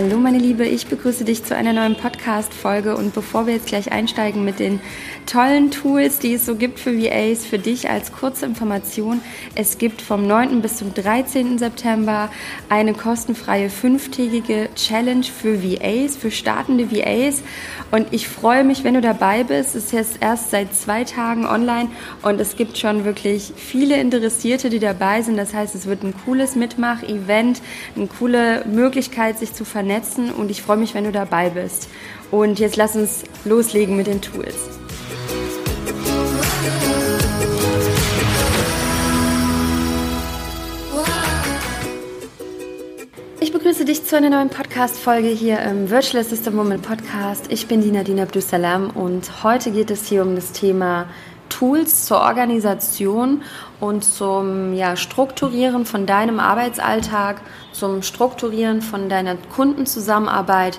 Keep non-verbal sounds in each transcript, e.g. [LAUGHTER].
Hallo meine Liebe, ich begrüße dich zu einer neuen Podcast-Folge und bevor wir jetzt gleich einsteigen mit den tollen Tools, die es so gibt für VAs, für dich als kurze Information, es gibt vom 9. bis zum 13. September eine kostenfreie fünftägige Challenge für VAs, für startende VAs und ich freue mich, wenn du dabei bist. Es ist jetzt erst seit zwei Tagen online und es gibt schon wirklich viele Interessierte, die dabei sind. Das heißt, es wird ein cooles Mitmach-Event, eine coole Möglichkeit, sich zu vernetzen und ich freue mich, wenn du dabei bist. Und jetzt lass uns loslegen mit den Tools. Ich begrüße dich zu einer neuen Podcast-Folge hier im Virtual Assistant Woman Podcast. Ich bin Dina Dina Abdusalam und heute geht es hier um das Thema Tools zur Organisation und zum ja, Strukturieren von deinem Arbeitsalltag, zum Strukturieren von deiner Kundenzusammenarbeit.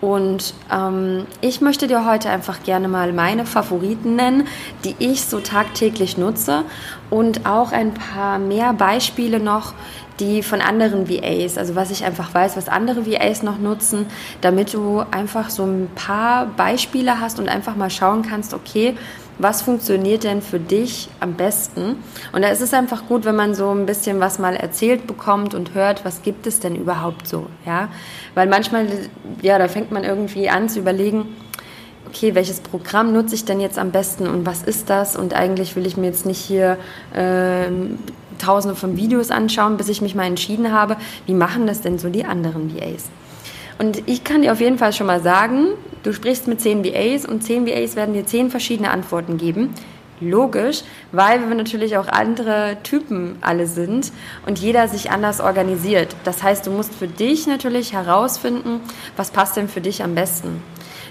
Und ähm, ich möchte dir heute einfach gerne mal meine Favoriten nennen, die ich so tagtäglich nutze und auch ein paar mehr Beispiele noch, die von anderen VAs, also was ich einfach weiß, was andere VAs noch nutzen, damit du einfach so ein paar Beispiele hast und einfach mal schauen kannst, okay, was funktioniert denn für dich am besten? Und da ist es einfach gut, wenn man so ein bisschen was mal erzählt bekommt und hört, was gibt es denn überhaupt so, ja? Weil manchmal, ja, da fängt man irgendwie an zu überlegen, okay, welches Programm nutze ich denn jetzt am besten und was ist das? Und eigentlich will ich mir jetzt nicht hier äh, tausende von Videos anschauen, bis ich mich mal entschieden habe, wie machen das denn so die anderen VAs? Und ich kann dir auf jeden Fall schon mal sagen, du sprichst mit 10 VAs und 10 VAs werden dir 10 verschiedene Antworten geben. Logisch, weil wir natürlich auch andere Typen alle sind und jeder sich anders organisiert. Das heißt, du musst für dich natürlich herausfinden, was passt denn für dich am besten.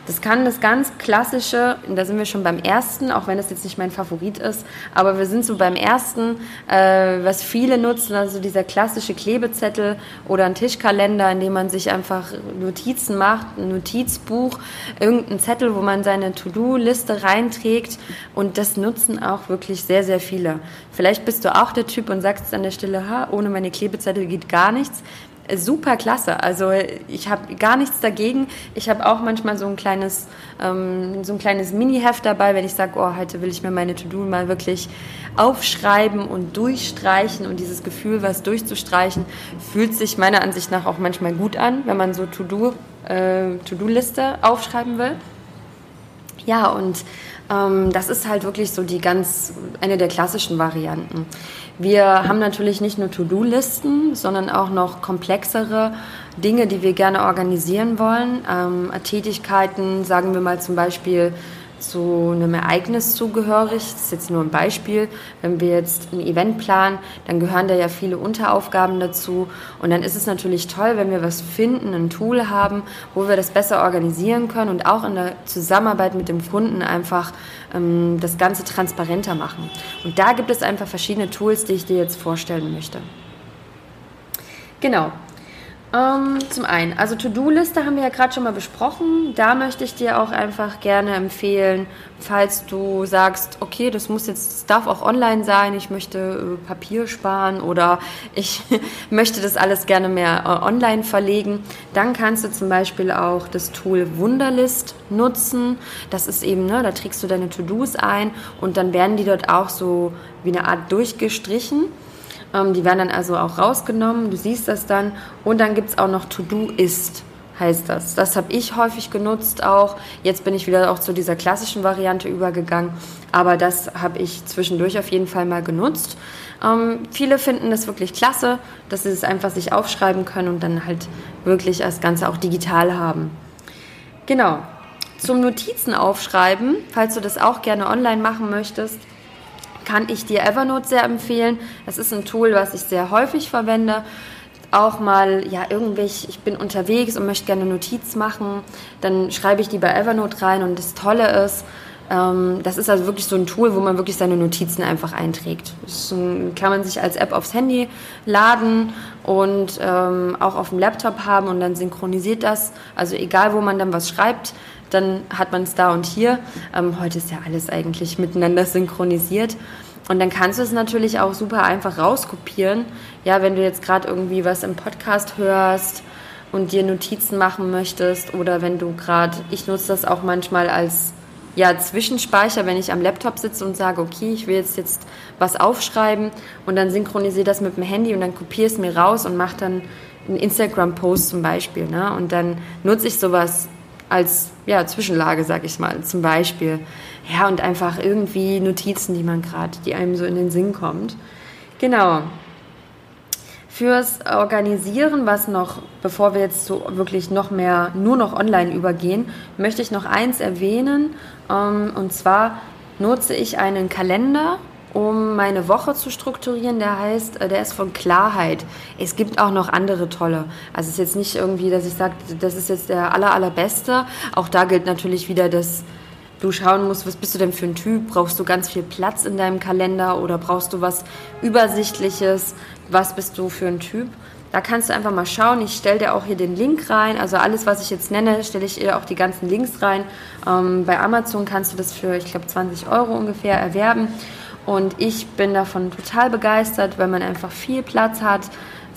Das kann das ganz klassische, da sind wir schon beim ersten, auch wenn es jetzt nicht mein Favorit ist, aber wir sind so beim ersten, äh, was viele nutzen, also dieser klassische Klebezettel oder ein Tischkalender, in dem man sich einfach Notizen macht, ein Notizbuch, irgendein Zettel, wo man seine To-Do-Liste reinträgt und das nutzen auch wirklich sehr, sehr viele. Vielleicht bist du auch der Typ und sagst an der Stelle, ha, ohne meine Klebezettel geht gar nichts super klasse. Also ich habe gar nichts dagegen. Ich habe auch manchmal so ein kleines, ähm, so ein kleines Mini-Heft dabei, wenn ich sage, oh, heute will ich mir meine To-Do mal wirklich aufschreiben und durchstreichen. Und dieses Gefühl, was durchzustreichen, fühlt sich meiner Ansicht nach auch manchmal gut an, wenn man so To-Do, äh, To-Do-Liste aufschreiben will. Ja, und das ist halt wirklich so die ganz, eine der klassischen Varianten. Wir haben natürlich nicht nur To-Do-Listen, sondern auch noch komplexere Dinge, die wir gerne organisieren wollen. Ähm, Tätigkeiten, sagen wir mal zum Beispiel zu einem Ereignis zugehörig. Das ist jetzt nur ein Beispiel. Wenn wir jetzt ein Event planen, dann gehören da ja viele Unteraufgaben dazu. Und dann ist es natürlich toll, wenn wir was finden, ein Tool haben, wo wir das besser organisieren können und auch in der Zusammenarbeit mit dem Kunden einfach ähm, das Ganze transparenter machen. Und da gibt es einfach verschiedene Tools, die ich dir jetzt vorstellen möchte. Genau. Ähm, zum einen, also To-Do-Liste haben wir ja gerade schon mal besprochen. Da möchte ich dir auch einfach gerne empfehlen, falls du sagst, okay, das muss jetzt, das darf auch online sein, ich möchte äh, Papier sparen oder ich [LAUGHS] möchte das alles gerne mehr äh, online verlegen, dann kannst du zum Beispiel auch das Tool Wunderlist nutzen. Das ist eben, ne, da trägst du deine To-Dos ein und dann werden die dort auch so wie eine Art durchgestrichen. Ähm, die werden dann also auch rausgenommen, du siehst das dann. Und dann gibt es auch noch To-Do ist heißt das. Das habe ich häufig genutzt auch. Jetzt bin ich wieder auch zu dieser klassischen Variante übergegangen, aber das habe ich zwischendurch auf jeden Fall mal genutzt. Ähm, viele finden das wirklich klasse, dass sie es einfach sich aufschreiben können und dann halt wirklich das Ganze auch digital haben. Genau. Zum Notizen aufschreiben, falls du das auch gerne online machen möchtest, kann ich dir Evernote sehr empfehlen. Das ist ein Tool, was ich sehr häufig verwende. Auch mal, ja, irgendwie, ich bin unterwegs und möchte gerne Notiz machen, dann schreibe ich die bei Evernote rein und das Tolle ist, das ist also wirklich so ein Tool, wo man wirklich seine Notizen einfach einträgt. Das kann man sich als App aufs Handy laden und ähm, auch auf dem Laptop haben und dann synchronisiert das. Also egal, wo man dann was schreibt, dann hat man es da und hier. Ähm, heute ist ja alles eigentlich miteinander synchronisiert. Und dann kannst du es natürlich auch super einfach rauskopieren. Ja, wenn du jetzt gerade irgendwie was im Podcast hörst und dir Notizen machen möchtest oder wenn du gerade, ich nutze das auch manchmal als ja, Zwischenspeicher, wenn ich am Laptop sitze und sage, okay, ich will jetzt, jetzt was aufschreiben und dann synchronisiere das mit dem Handy und dann kopiere es mir raus und mache dann einen Instagram-Post zum Beispiel. Ne? Und dann nutze ich sowas als ja, Zwischenlage, sag ich mal, zum Beispiel. Ja, und einfach irgendwie Notizen, die man gerade, die einem so in den Sinn kommt. Genau. Fürs Organisieren, was noch, bevor wir jetzt so wirklich noch mehr, nur noch online übergehen, möchte ich noch eins erwähnen. Ähm, und zwar nutze ich einen Kalender, um meine Woche zu strukturieren. Der heißt, äh, der ist von Klarheit. Es gibt auch noch andere tolle. Also es ist jetzt nicht irgendwie, dass ich sage, das ist jetzt der aller, allerbeste. Auch da gilt natürlich wieder das du schauen musst, was bist du denn für ein Typ? Brauchst du ganz viel Platz in deinem Kalender oder brauchst du was Übersichtliches? Was bist du für ein Typ? Da kannst du einfach mal schauen. Ich stelle dir auch hier den Link rein. Also alles, was ich jetzt nenne, stelle ich dir auch die ganzen Links rein. Ähm, bei Amazon kannst du das für, ich glaube, 20 Euro ungefähr erwerben. Und ich bin davon total begeistert, weil man einfach viel Platz hat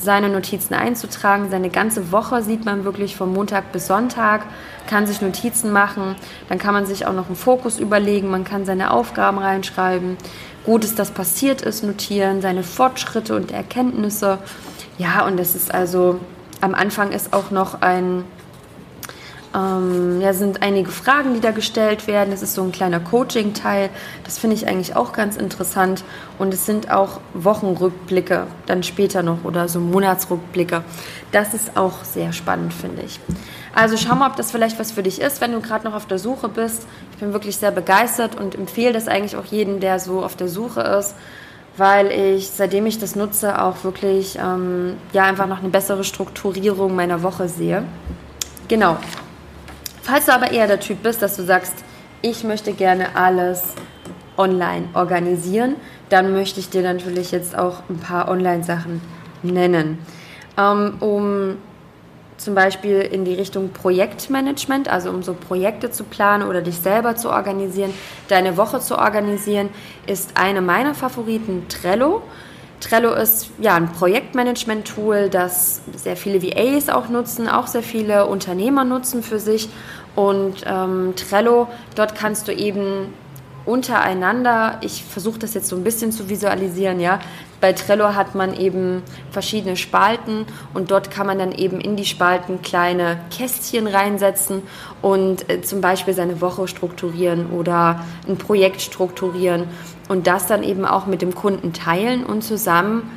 seine Notizen einzutragen. Seine ganze Woche sieht man wirklich von Montag bis Sonntag, kann sich Notizen machen, dann kann man sich auch noch einen Fokus überlegen, man kann seine Aufgaben reinschreiben, Gutes, das passiert ist, notieren, seine Fortschritte und Erkenntnisse. Ja, und das ist also, am Anfang ist auch noch ein ähm, ja, sind einige Fragen, die da gestellt werden. Das ist so ein kleiner Coaching-Teil. Das finde ich eigentlich auch ganz interessant. Und es sind auch Wochenrückblicke dann später noch oder so Monatsrückblicke. Das ist auch sehr spannend, finde ich. Also schau mal, ob das vielleicht was für dich ist, wenn du gerade noch auf der Suche bist. Ich bin wirklich sehr begeistert und empfehle das eigentlich auch jedem, der so auf der Suche ist weil ich, seitdem ich das nutze, auch wirklich ähm, ja, einfach noch eine bessere Strukturierung meiner Woche sehe. Genau. Falls du aber eher der Typ bist, dass du sagst, ich möchte gerne alles online organisieren, dann möchte ich dir natürlich jetzt auch ein paar Online-Sachen nennen. Ähm, um zum Beispiel in die Richtung Projektmanagement, also um so Projekte zu planen oder dich selber zu organisieren, deine Woche zu organisieren, ist eine meiner Favoriten Trello. Trello ist ja ein Projektmanagement-Tool, das sehr viele VAs auch nutzen, auch sehr viele Unternehmer nutzen für sich. Und ähm, Trello, dort kannst du eben untereinander, ich versuche das jetzt so ein bisschen zu visualisieren, ja. Bei Trello hat man eben verschiedene Spalten und dort kann man dann eben in die Spalten kleine Kästchen reinsetzen und äh, zum Beispiel seine Woche strukturieren oder ein Projekt strukturieren und das dann eben auch mit dem Kunden teilen und zusammen,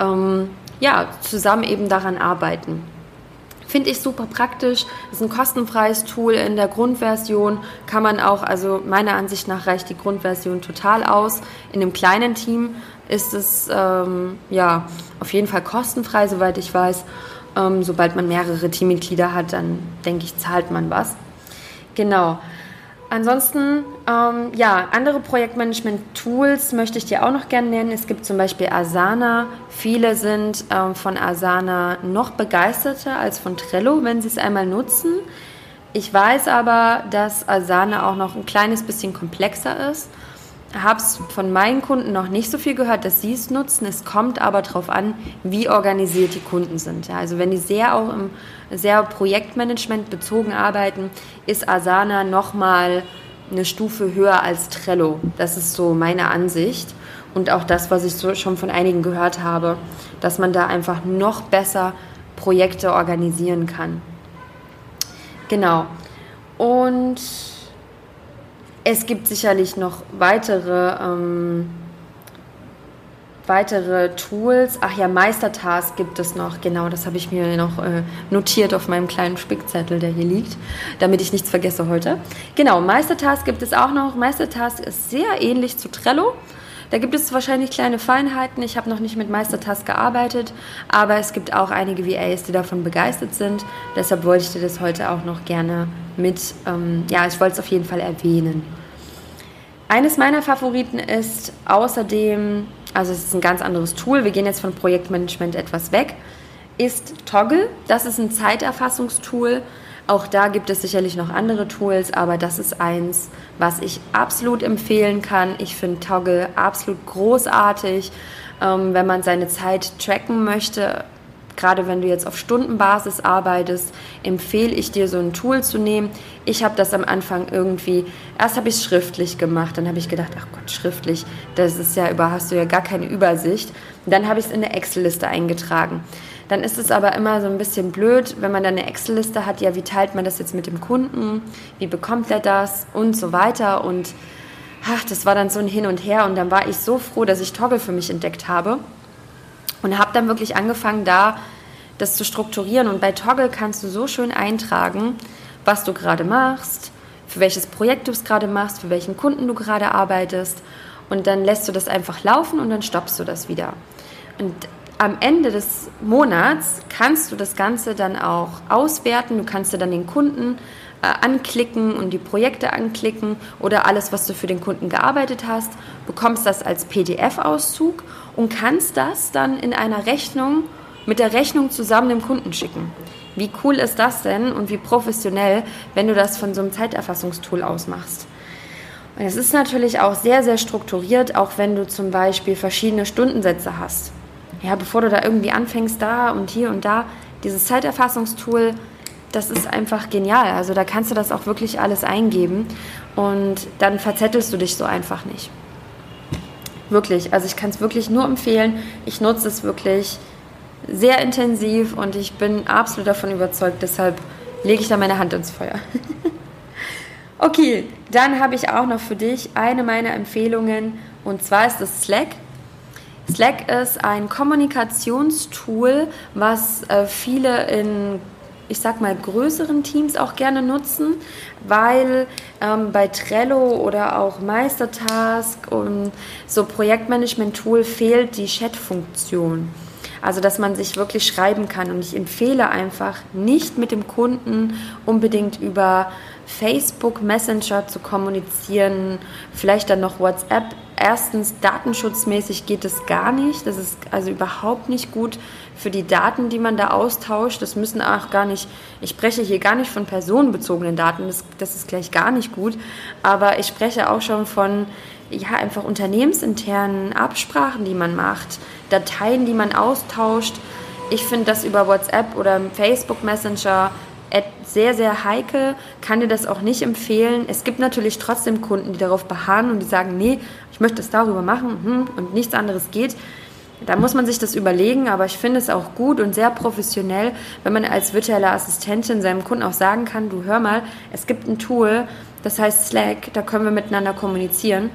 ähm, ja, zusammen eben daran arbeiten. Finde ich super praktisch. Ist ein kostenfreies Tool in der Grundversion. Kann man auch, also meiner Ansicht nach reicht die Grundversion total aus. In einem kleinen Team ist es ähm, ja auf jeden Fall kostenfrei, soweit ich weiß. Ähm, sobald man mehrere Teammitglieder hat, dann denke ich, zahlt man was. Genau. Ansonsten, ähm, ja, andere Projektmanagement-Tools möchte ich dir auch noch gerne nennen. Es gibt zum Beispiel Asana. Viele sind ähm, von Asana noch begeisterter als von Trello, wenn sie es einmal nutzen. Ich weiß aber, dass Asana auch noch ein kleines bisschen komplexer ist habe es von meinen Kunden noch nicht so viel gehört, dass sie es nutzen. Es kommt aber darauf an, wie organisiert die Kunden sind. Ja, also wenn die sehr auch im sehr Projektmanagement bezogen arbeiten, ist Asana nochmal eine Stufe höher als Trello. Das ist so meine Ansicht und auch das, was ich so schon von einigen gehört habe, dass man da einfach noch besser Projekte organisieren kann. Genau. Und es gibt sicherlich noch weitere, ähm, weitere Tools. Ach ja, Meistertask gibt es noch. Genau, das habe ich mir noch äh, notiert auf meinem kleinen Spickzettel, der hier liegt, damit ich nichts vergesse heute. Genau, Meistertask gibt es auch noch. Meistertask ist sehr ähnlich zu Trello. Da gibt es wahrscheinlich kleine Feinheiten. Ich habe noch nicht mit Meistertask gearbeitet, aber es gibt auch einige VAs, die davon begeistert sind. Deshalb wollte ich dir das heute auch noch gerne mit, ähm, ja, ich wollte es auf jeden Fall erwähnen. Eines meiner Favoriten ist außerdem, also es ist ein ganz anderes Tool, wir gehen jetzt von Projektmanagement etwas weg, ist Toggle. Das ist ein Zeiterfassungstool. Auch da gibt es sicherlich noch andere Tools, aber das ist eins, was ich absolut empfehlen kann. Ich finde Toggle absolut großartig, ähm, wenn man seine Zeit tracken möchte Gerade wenn du jetzt auf Stundenbasis arbeitest, empfehle ich dir so ein Tool zu nehmen. Ich habe das am Anfang irgendwie, erst habe ich es schriftlich gemacht, dann habe ich gedacht, ach Gott, schriftlich, das ist ja über, hast du ja gar keine Übersicht. Dann habe ich es in eine Excel-Liste eingetragen. Dann ist es aber immer so ein bisschen blöd, wenn man dann eine Excel-Liste hat, ja, wie teilt man das jetzt mit dem Kunden, wie bekommt er das und so weiter. Und ach, das war dann so ein Hin und Her. Und dann war ich so froh, dass ich Toggle für mich entdeckt habe und habe dann wirklich angefangen, da das zu strukturieren. Und bei Toggle kannst du so schön eintragen, was du gerade machst, für welches Projekt du es gerade machst, für welchen Kunden du gerade arbeitest. Und dann lässt du das einfach laufen und dann stoppst du das wieder. Und am Ende des Monats kannst du das Ganze dann auch auswerten. Du kannst dir dann den Kunden äh, anklicken und die Projekte anklicken oder alles, was du für den Kunden gearbeitet hast, bekommst das als PDF-Auszug und kannst das dann in einer Rechnung mit der Rechnung zusammen dem Kunden schicken. Wie cool ist das denn und wie professionell, wenn du das von so einem Zeiterfassungstool aus machst? Und es ist natürlich auch sehr, sehr strukturiert, auch wenn du zum Beispiel verschiedene Stundensätze hast ja, bevor du da irgendwie anfängst, da und hier und da, dieses Zeiterfassungstool, das ist einfach genial. Also da kannst du das auch wirklich alles eingeben und dann verzettelst du dich so einfach nicht. Wirklich, also ich kann es wirklich nur empfehlen. Ich nutze es wirklich sehr intensiv und ich bin absolut davon überzeugt. Deshalb lege ich da meine Hand ins Feuer. [LAUGHS] okay, dann habe ich auch noch für dich eine meiner Empfehlungen und zwar ist es Slack. Slack ist ein Kommunikationstool, was äh, viele in ich sag mal, größeren Teams auch gerne nutzen, weil ähm, bei Trello oder auch Meistertask und so Projektmanagement-Tool fehlt die Chat-Funktion. Also, dass man sich wirklich schreiben kann. Und ich empfehle einfach, nicht mit dem Kunden unbedingt über Facebook Messenger zu kommunizieren, vielleicht dann noch WhatsApp erstens datenschutzmäßig geht es gar nicht. Das ist also überhaupt nicht gut für die Daten, die man da austauscht. Das müssen auch gar nicht, ich spreche hier gar nicht von personenbezogenen Daten, das, das ist gleich gar nicht gut. Aber ich spreche auch schon von ja, einfach unternehmensinternen Absprachen, die man macht, Dateien, die man austauscht. Ich finde das über WhatsApp oder Facebook Messenger sehr, sehr heikel, kann dir das auch nicht empfehlen. Es gibt natürlich trotzdem Kunden, die darauf beharren und die sagen, nee, ich möchte es darüber machen hm, und nichts anderes geht. Da muss man sich das überlegen, aber ich finde es auch gut und sehr professionell, wenn man als virtuelle Assistentin seinem Kunden auch sagen kann, du hör mal, es gibt ein Tool, das heißt Slack, da können wir miteinander kommunizieren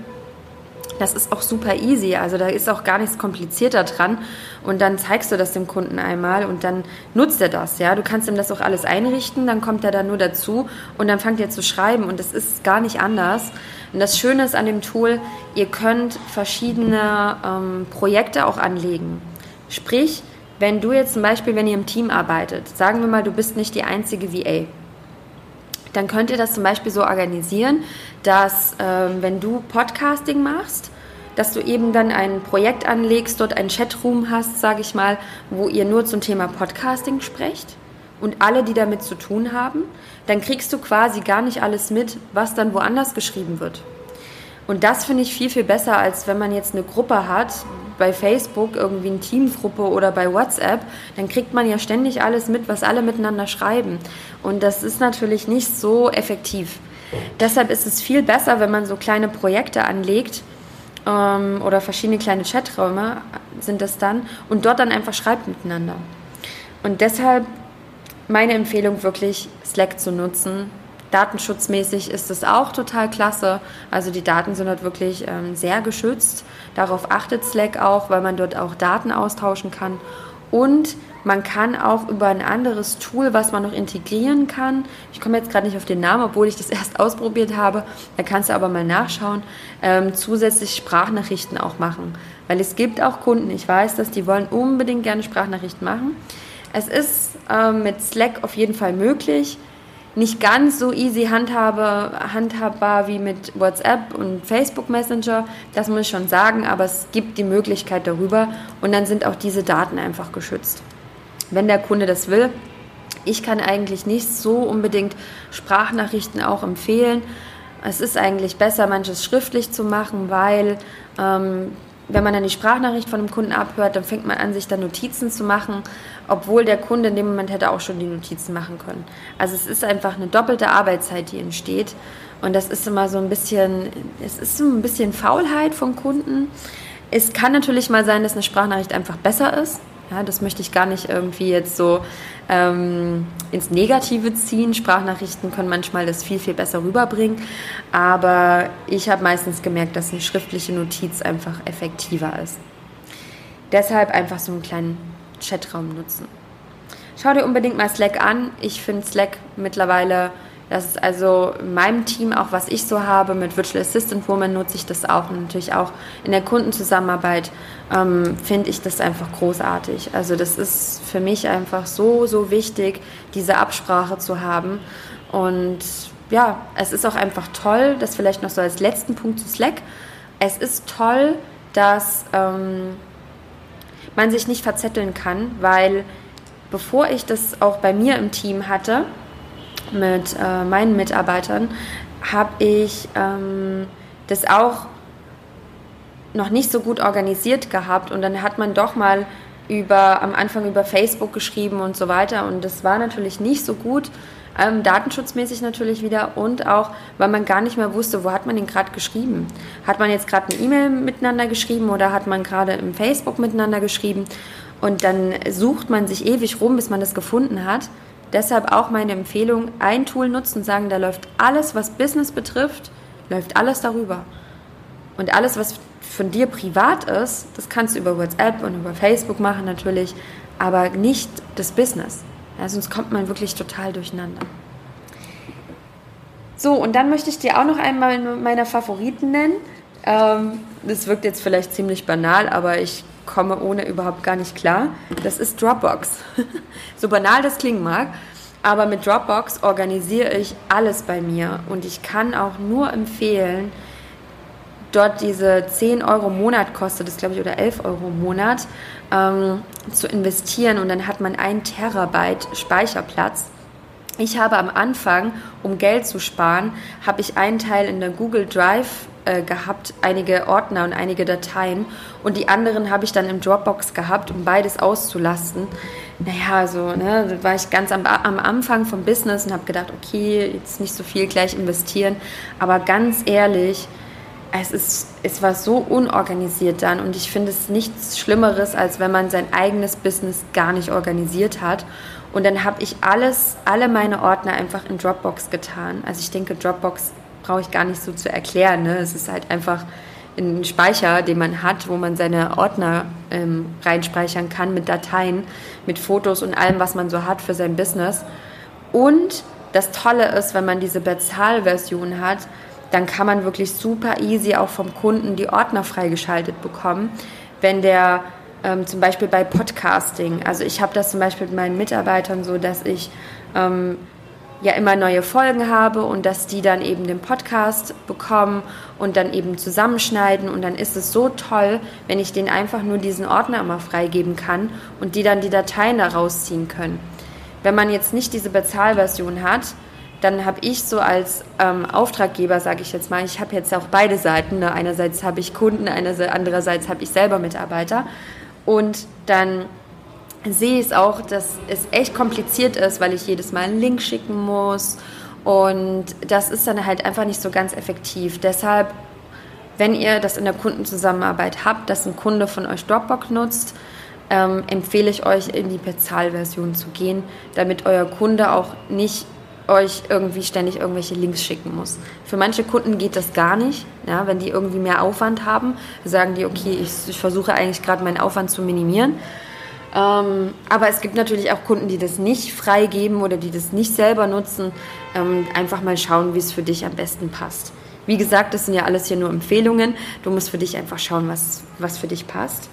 das ist auch super easy. Also da ist auch gar nichts komplizierter dran. Und dann zeigst du das dem Kunden einmal und dann nutzt er das. Ja, du kannst ihm das auch alles einrichten, dann kommt er da nur dazu und dann fängt er zu schreiben und das ist gar nicht anders. Und das Schöne ist an dem Tool, ihr könnt verschiedene ähm, Projekte auch anlegen. Sprich, wenn du jetzt zum Beispiel, wenn ihr im Team arbeitet, sagen wir mal, du bist nicht die einzige VA dann könnt ihr das zum Beispiel so organisieren, dass ähm, wenn du Podcasting machst, dass du eben dann ein Projekt anlegst, dort einen Chatroom hast, sage ich mal, wo ihr nur zum Thema Podcasting sprecht und alle, die damit zu tun haben, dann kriegst du quasi gar nicht alles mit, was dann woanders geschrieben wird. Und das finde ich viel, viel besser, als wenn man jetzt eine Gruppe hat, bei Facebook irgendwie eine Teamgruppe oder bei WhatsApp, dann kriegt man ja ständig alles mit, was alle miteinander schreiben. Und das ist natürlich nicht so effektiv. Deshalb ist es viel besser, wenn man so kleine Projekte anlegt ähm, oder verschiedene kleine Chaträume sind das dann und dort dann einfach schreibt miteinander. Und deshalb meine Empfehlung wirklich Slack zu nutzen, Datenschutzmäßig ist es auch total klasse. Also die Daten sind dort wirklich ähm, sehr geschützt. Darauf achtet Slack auch, weil man dort auch Daten austauschen kann. Und man kann auch über ein anderes Tool, was man noch integrieren kann, ich komme jetzt gerade nicht auf den Namen, obwohl ich das [LAUGHS] erst ausprobiert habe, da kannst du aber mal nachschauen, ähm, zusätzlich Sprachnachrichten auch machen. Weil es gibt auch Kunden, ich weiß dass die wollen unbedingt gerne Sprachnachrichten machen. Es ist ähm, mit Slack auf jeden Fall möglich nicht ganz so easy handhabe, handhabbar wie mit WhatsApp und Facebook Messenger, das muss ich schon sagen, aber es gibt die Möglichkeit darüber und dann sind auch diese Daten einfach geschützt. Wenn der Kunde das will, ich kann eigentlich nicht so unbedingt Sprachnachrichten auch empfehlen. Es ist eigentlich besser, manches schriftlich zu machen, weil ähm, wenn man dann die Sprachnachricht von einem Kunden abhört, dann fängt man an, sich dann Notizen zu machen, obwohl der Kunde in dem Moment hätte auch schon die Notizen machen können. Also es ist einfach eine doppelte Arbeitszeit, die entsteht. Und das ist immer so ein bisschen, es ist so ein bisschen Faulheit von Kunden. Es kann natürlich mal sein, dass eine Sprachnachricht einfach besser ist. Ja, das möchte ich gar nicht irgendwie jetzt so ähm, ins Negative ziehen. Sprachnachrichten können manchmal das viel, viel besser rüberbringen. Aber ich habe meistens gemerkt, dass eine schriftliche Notiz einfach effektiver ist. Deshalb einfach so einen kleinen Chatraum nutzen. Schau dir unbedingt mal Slack an. Ich finde Slack mittlerweile das ist also in meinem Team auch, was ich so habe. Mit Virtual Assistant Woman nutze ich das auch und natürlich auch in der Kundenzusammenarbeit ähm, finde ich das einfach großartig. Also das ist für mich einfach so, so wichtig, diese Absprache zu haben. Und ja, es ist auch einfach toll, das vielleicht noch so als letzten Punkt zu Slack. Es ist toll, dass ähm, man sich nicht verzetteln kann, weil bevor ich das auch bei mir im Team hatte, mit äh, meinen Mitarbeitern, habe ich ähm, das auch noch nicht so gut organisiert gehabt. Und dann hat man doch mal über am Anfang über Facebook geschrieben und so weiter. Und das war natürlich nicht so gut ähm, datenschutzmäßig natürlich wieder und auch, weil man gar nicht mehr wusste, wo hat man den gerade geschrieben. Hat man jetzt gerade eine E-Mail miteinander geschrieben oder hat man gerade im Facebook miteinander geschrieben? Und dann sucht man sich ewig rum, bis man das gefunden hat Deshalb auch meine Empfehlung, ein Tool nutzen und sagen, da läuft alles, was Business betrifft, läuft alles darüber. Und alles, was von dir privat ist, das kannst du über WhatsApp und über Facebook machen natürlich, aber nicht das Business. Ja, sonst kommt man wirklich total durcheinander. So, und dann möchte ich dir auch noch einmal meine Favoriten nennen. Ähm, das wirkt jetzt vielleicht ziemlich banal, aber ich komme ohne überhaupt gar nicht klar. Das ist Dropbox. [LAUGHS] so banal das klingen mag, aber mit Dropbox organisiere ich alles bei mir und ich kann auch nur empfehlen, dort diese 10 Euro im Monat kostet, das glaube ich, oder 11 Euro im Monat, ähm, zu investieren und dann hat man ein Terabyte Speicherplatz. Ich habe am Anfang, um Geld zu sparen, habe ich einen Teil in der Google Drive äh, gehabt, einige Ordner und einige Dateien und die anderen habe ich dann im Dropbox gehabt, um beides auszulasten. Naja, so, ne, da war ich ganz am, am Anfang vom Business und habe gedacht, okay, jetzt nicht so viel gleich investieren, aber ganz ehrlich, es, ist, es war so unorganisiert dann und ich finde es nichts Schlimmeres, als wenn man sein eigenes Business gar nicht organisiert hat. Und dann habe ich alles, alle meine Ordner einfach in Dropbox getan. Also ich denke, Dropbox brauche ich gar nicht so zu erklären. Ne? Es ist halt einfach ein Speicher, den man hat, wo man seine Ordner ähm, reinspeichern kann mit Dateien, mit Fotos und allem, was man so hat für sein Business. Und das Tolle ist, wenn man diese Bezahlversion hat, dann kann man wirklich super easy auch vom Kunden die Ordner freigeschaltet bekommen. Wenn der ähm, zum Beispiel bei Podcasting, also ich habe das zum Beispiel mit meinen Mitarbeitern so, dass ich ähm, ja immer neue Folgen habe und dass die dann eben den Podcast bekommen und dann eben zusammenschneiden und dann ist es so toll, wenn ich denen einfach nur diesen Ordner immer freigeben kann und die dann die Dateien da rausziehen können. Wenn man jetzt nicht diese Bezahlversion hat, dann habe ich so als ähm, Auftraggeber, sage ich jetzt mal, ich habe jetzt auch beide Seiten. Ne? Einerseits habe ich Kunden, andererseits habe ich selber Mitarbeiter. Und dann sehe ich es auch, dass es echt kompliziert ist, weil ich jedes Mal einen Link schicken muss. Und das ist dann halt einfach nicht so ganz effektiv. Deshalb, wenn ihr das in der Kundenzusammenarbeit habt, dass ein Kunde von euch Dropbox nutzt, ähm, empfehle ich euch, in die Bezahlversion zu gehen, damit euer Kunde auch nicht euch irgendwie ständig irgendwelche Links schicken muss. Für manche Kunden geht das gar nicht. Ja, wenn die irgendwie mehr Aufwand haben, sagen die, okay, ich, ich versuche eigentlich gerade meinen Aufwand zu minimieren. Ähm, aber es gibt natürlich auch Kunden, die das nicht freigeben oder die das nicht selber nutzen. Ähm, einfach mal schauen, wie es für dich am besten passt. Wie gesagt, das sind ja alles hier nur Empfehlungen. Du musst für dich einfach schauen, was, was für dich passt.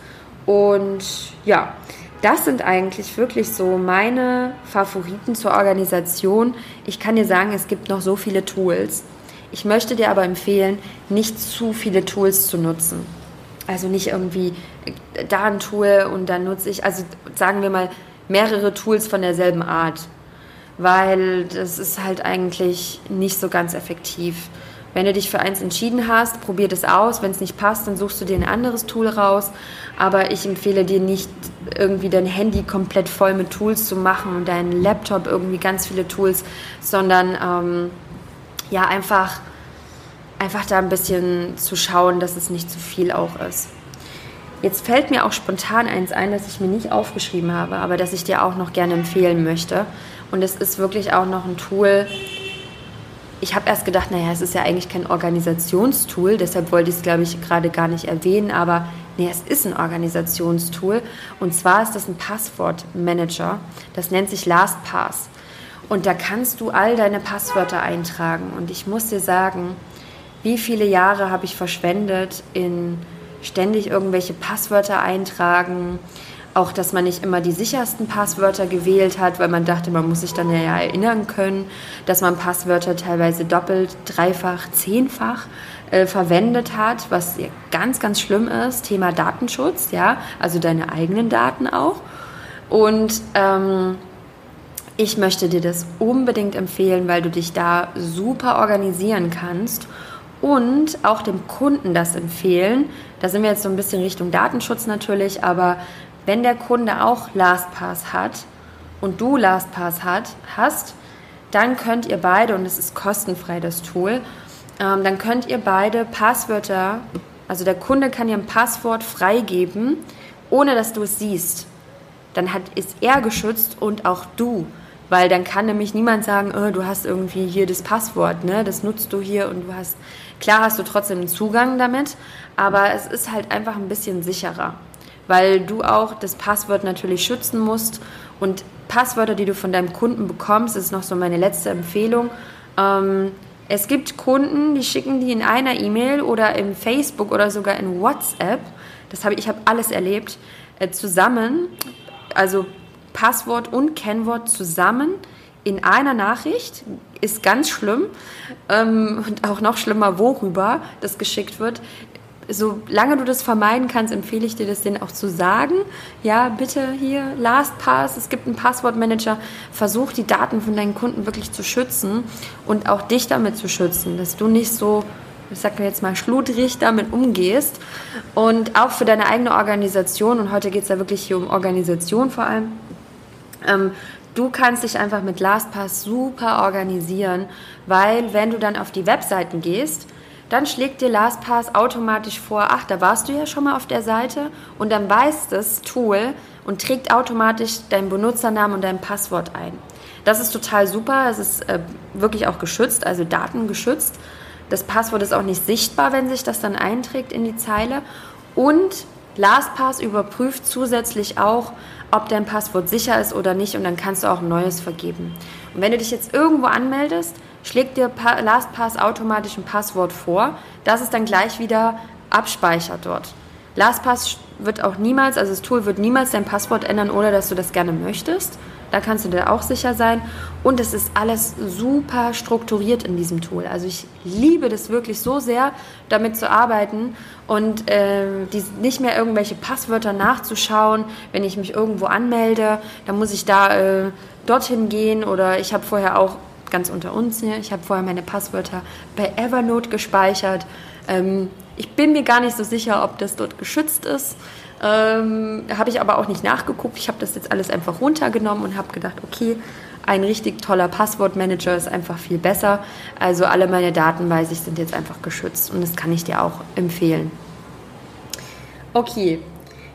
Und ja, das sind eigentlich wirklich so meine Favoriten zur Organisation. Ich kann dir sagen, es gibt noch so viele Tools. Ich möchte dir aber empfehlen, nicht zu viele Tools zu nutzen. Also nicht irgendwie äh, da ein Tool und dann nutze ich, also sagen wir mal, mehrere Tools von derselben Art. Weil das ist halt eigentlich nicht so ganz effektiv. Wenn du dich für eins entschieden hast, probier das aus. Wenn es nicht passt, dann suchst du dir ein anderes Tool raus. Aber ich empfehle dir nicht, irgendwie dein Handy komplett voll mit Tools zu machen und deinen Laptop irgendwie ganz viele Tools, sondern ähm, ja, einfach, einfach da ein bisschen zu schauen, dass es nicht zu viel auch ist. Jetzt fällt mir auch spontan eins ein, das ich mir nicht aufgeschrieben habe, aber das ich dir auch noch gerne empfehlen möchte. Und es ist wirklich auch noch ein Tool, ich habe erst gedacht, naja, es ist ja eigentlich kein Organisationstool, deshalb wollte ich es, glaube ich, gerade gar nicht erwähnen, aber nee, es ist ein Organisationstool. Und zwar ist das ein Passwortmanager, das nennt sich LastPass. Und da kannst du all deine Passwörter eintragen. Und ich muss dir sagen, wie viele Jahre habe ich verschwendet in ständig irgendwelche Passwörter eintragen, auch, dass man nicht immer die sichersten Passwörter gewählt hat, weil man dachte, man muss sich dann ja erinnern können, dass man Passwörter teilweise doppelt, dreifach, zehnfach äh, verwendet hat, was ganz, ganz schlimm ist. Thema Datenschutz, ja, also deine eigenen Daten auch. Und ähm, ich möchte dir das unbedingt empfehlen, weil du dich da super organisieren kannst und auch dem Kunden das empfehlen. Da sind wir jetzt so ein bisschen Richtung Datenschutz natürlich, aber wenn der Kunde auch LastPass hat und du LastPass hat, hast, dann könnt ihr beide, und es ist kostenfrei das Tool, ähm, dann könnt ihr beide Passwörter, also der Kunde kann dir ein Passwort freigeben, ohne dass du es siehst. Dann hat, ist er geschützt und auch du. Weil dann kann nämlich niemand sagen, oh, du hast irgendwie hier das Passwort, ne? das nutzt du hier und du hast, klar hast du trotzdem Zugang damit, aber es ist halt einfach ein bisschen sicherer weil du auch das Passwort natürlich schützen musst. Und Passwörter, die du von deinem Kunden bekommst, ist noch so meine letzte Empfehlung. Ähm, es gibt Kunden, die schicken die in einer E-Mail oder im Facebook oder sogar in WhatsApp. Das habe ich, ich habe alles erlebt, äh, zusammen, also Passwort und Kennwort zusammen in einer Nachricht ist ganz schlimm ähm, und auch noch schlimmer, worüber das geschickt wird solange du das vermeiden kannst, empfehle ich dir das denen auch zu sagen. Ja, bitte hier LastPass, es gibt einen Passwortmanager. Versuch die Daten von deinen Kunden wirklich zu schützen und auch dich damit zu schützen, dass du nicht so, ich sag mir jetzt mal, schludrig damit umgehst. Und auch für deine eigene Organisation, und heute geht es ja wirklich hier um Organisation vor allem, ähm, Du kannst dich einfach mit LastPass super organisieren, weil wenn du dann auf die Webseiten gehst, dann schlägt dir LastPass automatisch vor, ach, da warst du ja schon mal auf der Seite und dann weiß das Tool und trägt automatisch deinen Benutzernamen und dein Passwort ein. Das ist total super, es ist äh, wirklich auch geschützt, also datengeschützt. Das Passwort ist auch nicht sichtbar, wenn sich das dann einträgt in die Zeile und LastPass überprüft zusätzlich auch, ob dein Passwort sicher ist oder nicht und dann kannst du auch ein neues vergeben. Und wenn du dich jetzt irgendwo anmeldest, schlägt dir LastPass automatisch ein Passwort vor, das es dann gleich wieder abspeichert dort. LastPass wird auch niemals, also das Tool wird niemals dein Passwort ändern, ohne dass du das gerne möchtest. Da kannst du dir auch sicher sein. Und es ist alles super strukturiert in diesem Tool. Also ich liebe das wirklich so sehr, damit zu arbeiten und äh, die, nicht mehr irgendwelche Passwörter nachzuschauen, wenn ich mich irgendwo anmelde. Dann muss ich da äh, dorthin gehen oder ich habe vorher auch ganz unter uns hier. Ich habe vorher meine Passwörter bei Evernote gespeichert. Ähm, ich bin mir gar nicht so sicher, ob das dort geschützt ist. Ähm, habe ich aber auch nicht nachgeguckt. Ich habe das jetzt alles einfach runtergenommen und habe gedacht, okay, ein richtig toller Passwortmanager ist einfach viel besser. Also alle meine Daten, weiß ich, sind jetzt einfach geschützt und das kann ich dir auch empfehlen. Okay,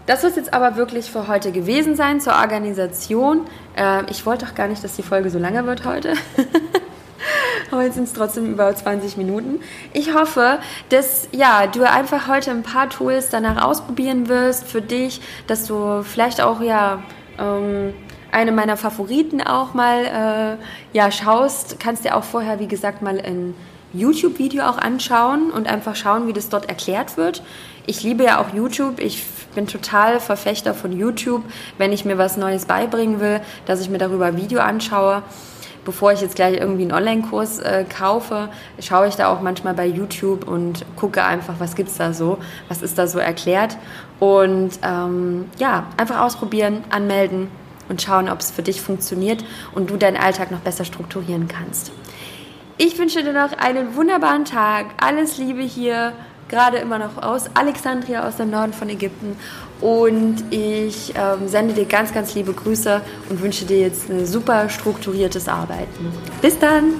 das wird jetzt aber wirklich für heute gewesen sein zur Organisation. Äh, ich wollte doch gar nicht, dass die Folge so lange wird heute. [LAUGHS] aber jetzt sind es trotzdem über 20 Minuten. Ich hoffe, dass ja, du einfach heute ein paar Tools danach ausprobieren wirst für dich, dass du vielleicht auch ja ähm, eine meiner Favoriten auch mal äh, ja schaust. Kannst dir auch vorher, wie gesagt, mal ein YouTube-Video auch anschauen und einfach schauen, wie das dort erklärt wird. Ich liebe ja auch YouTube. Ich bin total Verfechter von YouTube, wenn ich mir was Neues beibringen will, dass ich mir darüber ein Video anschaue. Bevor ich jetzt gleich irgendwie einen Online-Kurs äh, kaufe, schaue ich da auch manchmal bei YouTube und gucke einfach, was gibt es da so, was ist da so erklärt. Und ähm, ja, einfach ausprobieren, anmelden und schauen, ob es für dich funktioniert und du deinen Alltag noch besser strukturieren kannst. Ich wünsche dir noch einen wunderbaren Tag. Alles Liebe hier, gerade immer noch aus Alexandria, aus dem Norden von Ägypten. Und ich ähm, sende dir ganz, ganz liebe Grüße und wünsche dir jetzt ein super strukturiertes Arbeiten. Bis dann!